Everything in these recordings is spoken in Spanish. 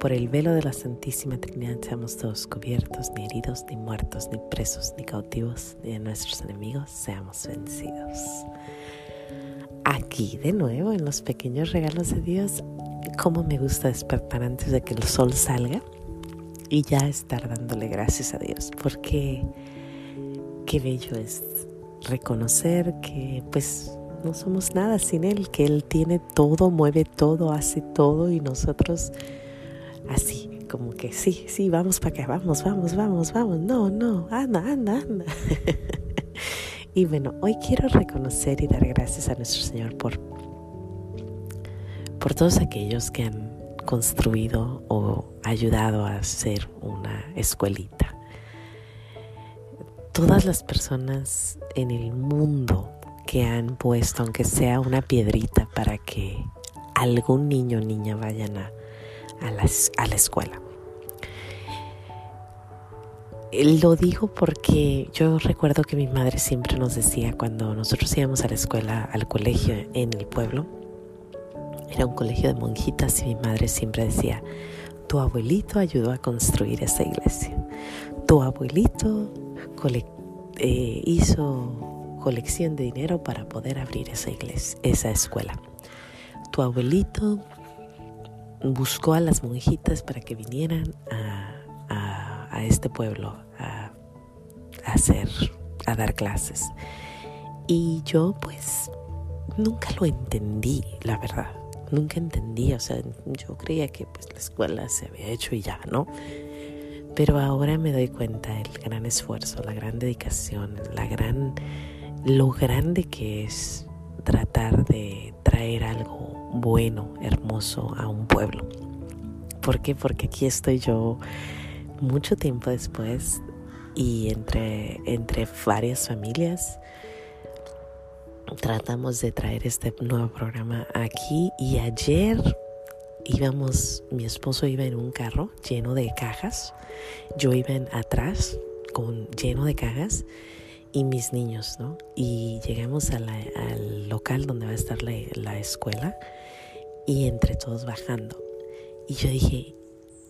Por el velo de la Santísima Trinidad seamos todos cubiertos, ni heridos, ni muertos, ni presos, ni cautivos, ni de nuestros enemigos seamos vencidos. Aquí de nuevo en los pequeños regalos de Dios, cómo me gusta despertar antes de que el sol salga y ya estar dándole gracias a Dios, porque qué bello es reconocer que pues no somos nada sin Él, que Él tiene todo, mueve todo, hace todo y nosotros así, como que sí, sí, vamos para acá, vamos, vamos, vamos, vamos, no, no, anda, anda, anda. y bueno, hoy quiero reconocer y dar gracias a nuestro Señor por, por todos aquellos que han construido o ayudado a hacer una escuelita. Todas las personas en el mundo que han puesto, aunque sea una piedrita, para que algún niño o niña vayan a, a la, escuela. Lo digo porque yo recuerdo que mi madre siempre nos decía cuando nosotros íbamos a la escuela, al colegio en el pueblo, era un colegio de monjitas y mi madre siempre decía, tu abuelito ayudó a construir esa iglesia, tu abuelito eh, hizo colección de dinero para poder abrir esa iglesia, esa escuela, tu abuelito buscó a las monjitas para que vinieran a, este pueblo a, hacer, a dar clases. Y yo pues nunca lo entendí, la verdad. Nunca entendí, o sea, yo creía que pues la escuela se había hecho y ya, ¿no? Pero ahora me doy cuenta el gran esfuerzo, la gran dedicación, la gran, lo grande que es tratar de traer algo bueno, hermoso a un pueblo. ¿Por qué? Porque aquí estoy yo mucho tiempo después y entre, entre varias familias tratamos de traer este nuevo programa aquí y ayer íbamos, mi esposo iba en un carro lleno de cajas, yo iba en atrás con lleno de cajas y mis niños, ¿no? Y llegamos al local donde va a estar la, la escuela y entre todos bajando. Y yo dije,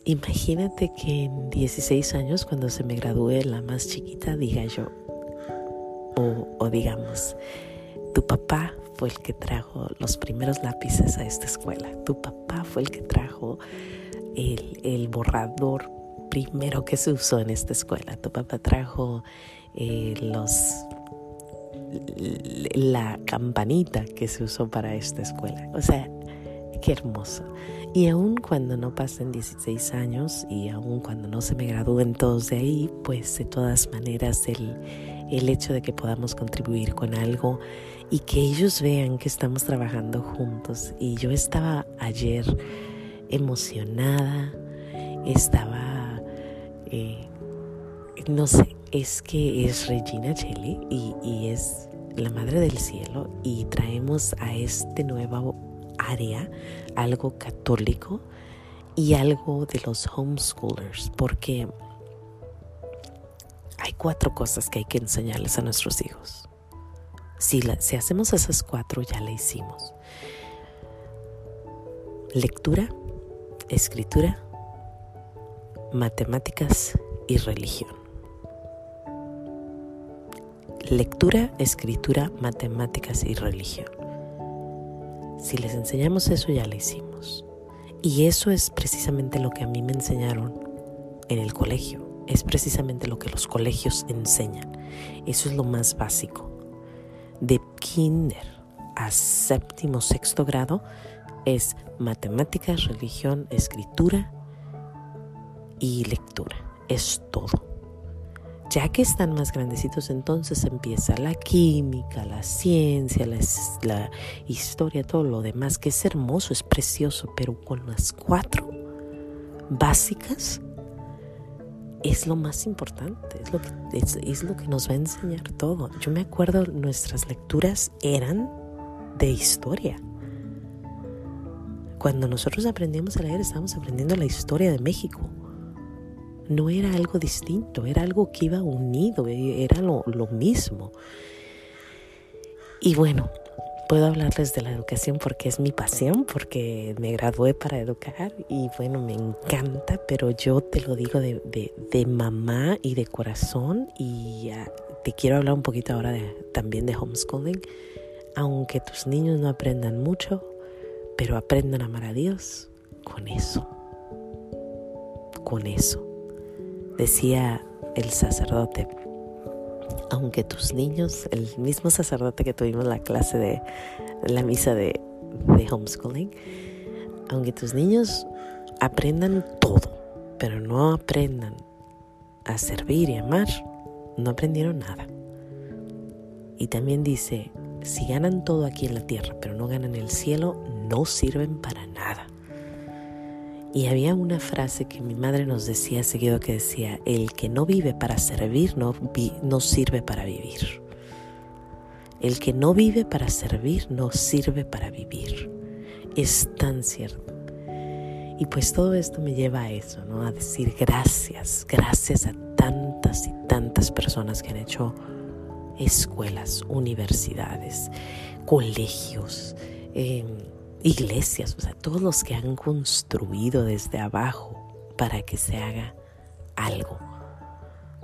imagínate que en 16 años, cuando se me gradúe la más chiquita, diga yo, o, digamos, tu papá fue el que trajo los primeros lápices a esta escuela, tu papá fue el que trajo el, borrador primero que se usó en esta escuela, tu papá trajo eh, los la campanita que se usó para esta escuela. O sea, Qué hermoso. Y aun cuando no pasen 16 años y aun cuando no se me gradúen todos de ahí, pues de todas maneras el, el hecho de que podamos contribuir con algo y que ellos vean que estamos trabajando juntos. Y yo estaba ayer emocionada, estaba, eh, no sé, es que es Regina Cheli y, y es la Madre del Cielo y traemos a este nuevo algo católico y algo de los homeschoolers, porque hay cuatro cosas que hay que enseñarles a nuestros hijos. Si, si hacemos esas cuatro, ya le hicimos. Lectura, escritura, matemáticas y religión. Lectura, escritura, matemáticas y religión. Si les enseñamos eso, ya lo hicimos. Y eso es precisamente lo que a mí me enseñaron en el colegio. Es precisamente lo que los colegios enseñan. Eso es lo más básico. De kinder a séptimo, sexto grado es matemáticas, religión, escritura y lectura. Es todo. Ya que están más grandecitos, entonces empieza la química, la ciencia, la, historia, todo lo demás, que es hermoso, es precioso, pero con las cuatro básicas es lo más importante, es lo, que, es, lo que nos va a enseñar todo. Yo me acuerdo, nuestras lecturas eran de historia. Cuando nosotros aprendíamos a leer, estábamos aprendiendo la historia de México. No era algo distinto, era algo que iba unido, era lo, lo mismo. Y bueno, puedo hablarles de la educación porque es mi pasión, porque me gradué para educar y bueno, me encanta, pero yo te lo digo de, de, mamá y de corazón y te quiero hablar un poquito ahora de, también de homeschooling. Aunque tus niños no aprendan mucho, pero aprendan a amar a Dios con eso, con eso. Decía el sacerdote, aunque tus niños, el mismo sacerdote que tuvimos la clase de la misa de, homeschooling, aunque tus niños aprendan todo, pero no aprendan a servir y amar, no aprendieron nada. Y también dice, si ganan todo aquí en la tierra, pero no ganan el cielo, no sirven para nada. Y había una frase que mi madre nos decía seguido que decía, el que no vive para servir no, no sirve para vivir. El que no vive para servir no sirve para vivir. Es tan cierto. Y pues todo esto me lleva a eso, ¿no? A decir gracias, gracias a tantas y tantas personas que han hecho escuelas, universidades, colegios, eh, iglesias, o sea, todos los que han construido desde abajo para que se haga algo,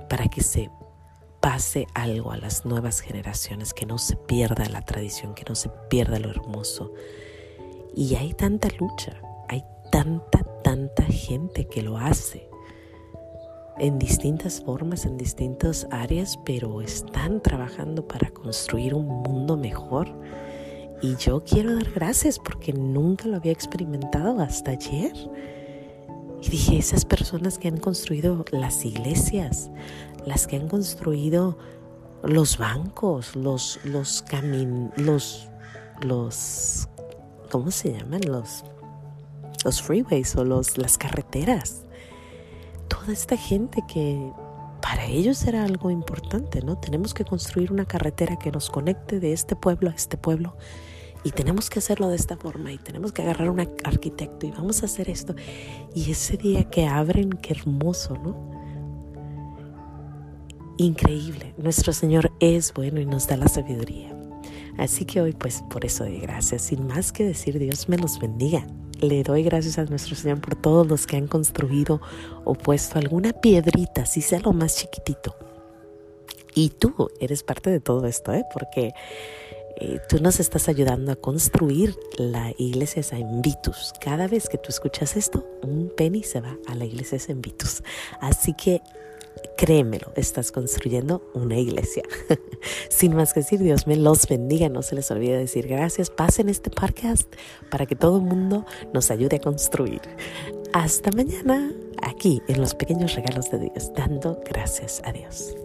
para que se pase algo a las nuevas generaciones, que no se pierda la tradición, que no se pierda lo hermoso. Y hay tanta lucha, hay tanta, tanta gente que lo hace en distintas formas, en distintas áreas, pero están trabajando para construir un mundo mejor y yo quiero dar gracias porque nunca lo había experimentado hasta ayer. Y dije, esas personas que han construido las iglesias, las que han construido los bancos, los, los caminos, los, los, ¿cómo se llaman? Los, los freeways o los, las carreteras. Toda esta gente que para ellos era algo importante, ¿no? Tenemos que construir una carretera que nos conecte de este pueblo a este pueblo y tenemos que hacerlo de esta forma y tenemos que agarrar un arquitecto y vamos a hacer esto. Y ese día que abren, qué hermoso, ¿no? Increíble. Nuestro Señor es bueno y nos da la sabiduría. Así que hoy pues por eso doy gracias. Sin más que decir, Dios me los bendiga. Le doy gracias a nuestro Señor por todos los que han construido o puesto alguna piedrita, si sea lo más chiquitito. Y tú eres parte de todo esto, ¿eh? Porque eh, tú nos estás ayudando a construir la iglesia San Vitus. Cada vez que tú escuchas esto, un penny se va a la iglesia San Vitus. Así que créemelo, estás construyendo una iglesia. Sin más que decir, Dios me los bendiga. No se les olvide decir gracias. Pasen este podcast para que todo el mundo nos ayude a construir. Hasta mañana, aquí en los pequeños regalos de Dios, dando gracias a Dios.